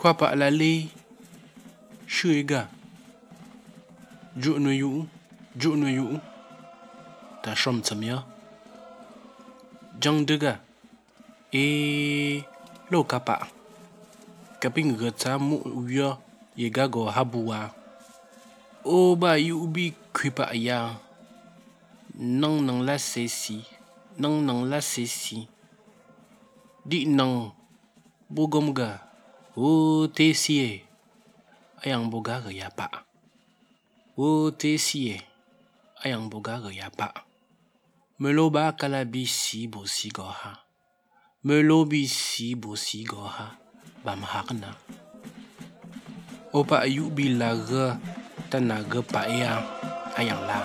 Khoa bạ là lê Shui gà Dụ nuôi yũ Dụ nuôi yũ Ta shom tsam ya. Jang de gà Ê e Lô ka bạ Kà bình gà ta mu uya gò hà bù à. Ô bà yũ bì khuy bạ ya. Nang nang la se si, Nang nang la se si. Di nang Bô gom gà wote sie ayang bogare ya ba wote sie ayang bogare ya ba meloba kalabisi bosigoha melobisi bosigoha bamharna. Opa ayubila ge tanaga pa ayang ayang la.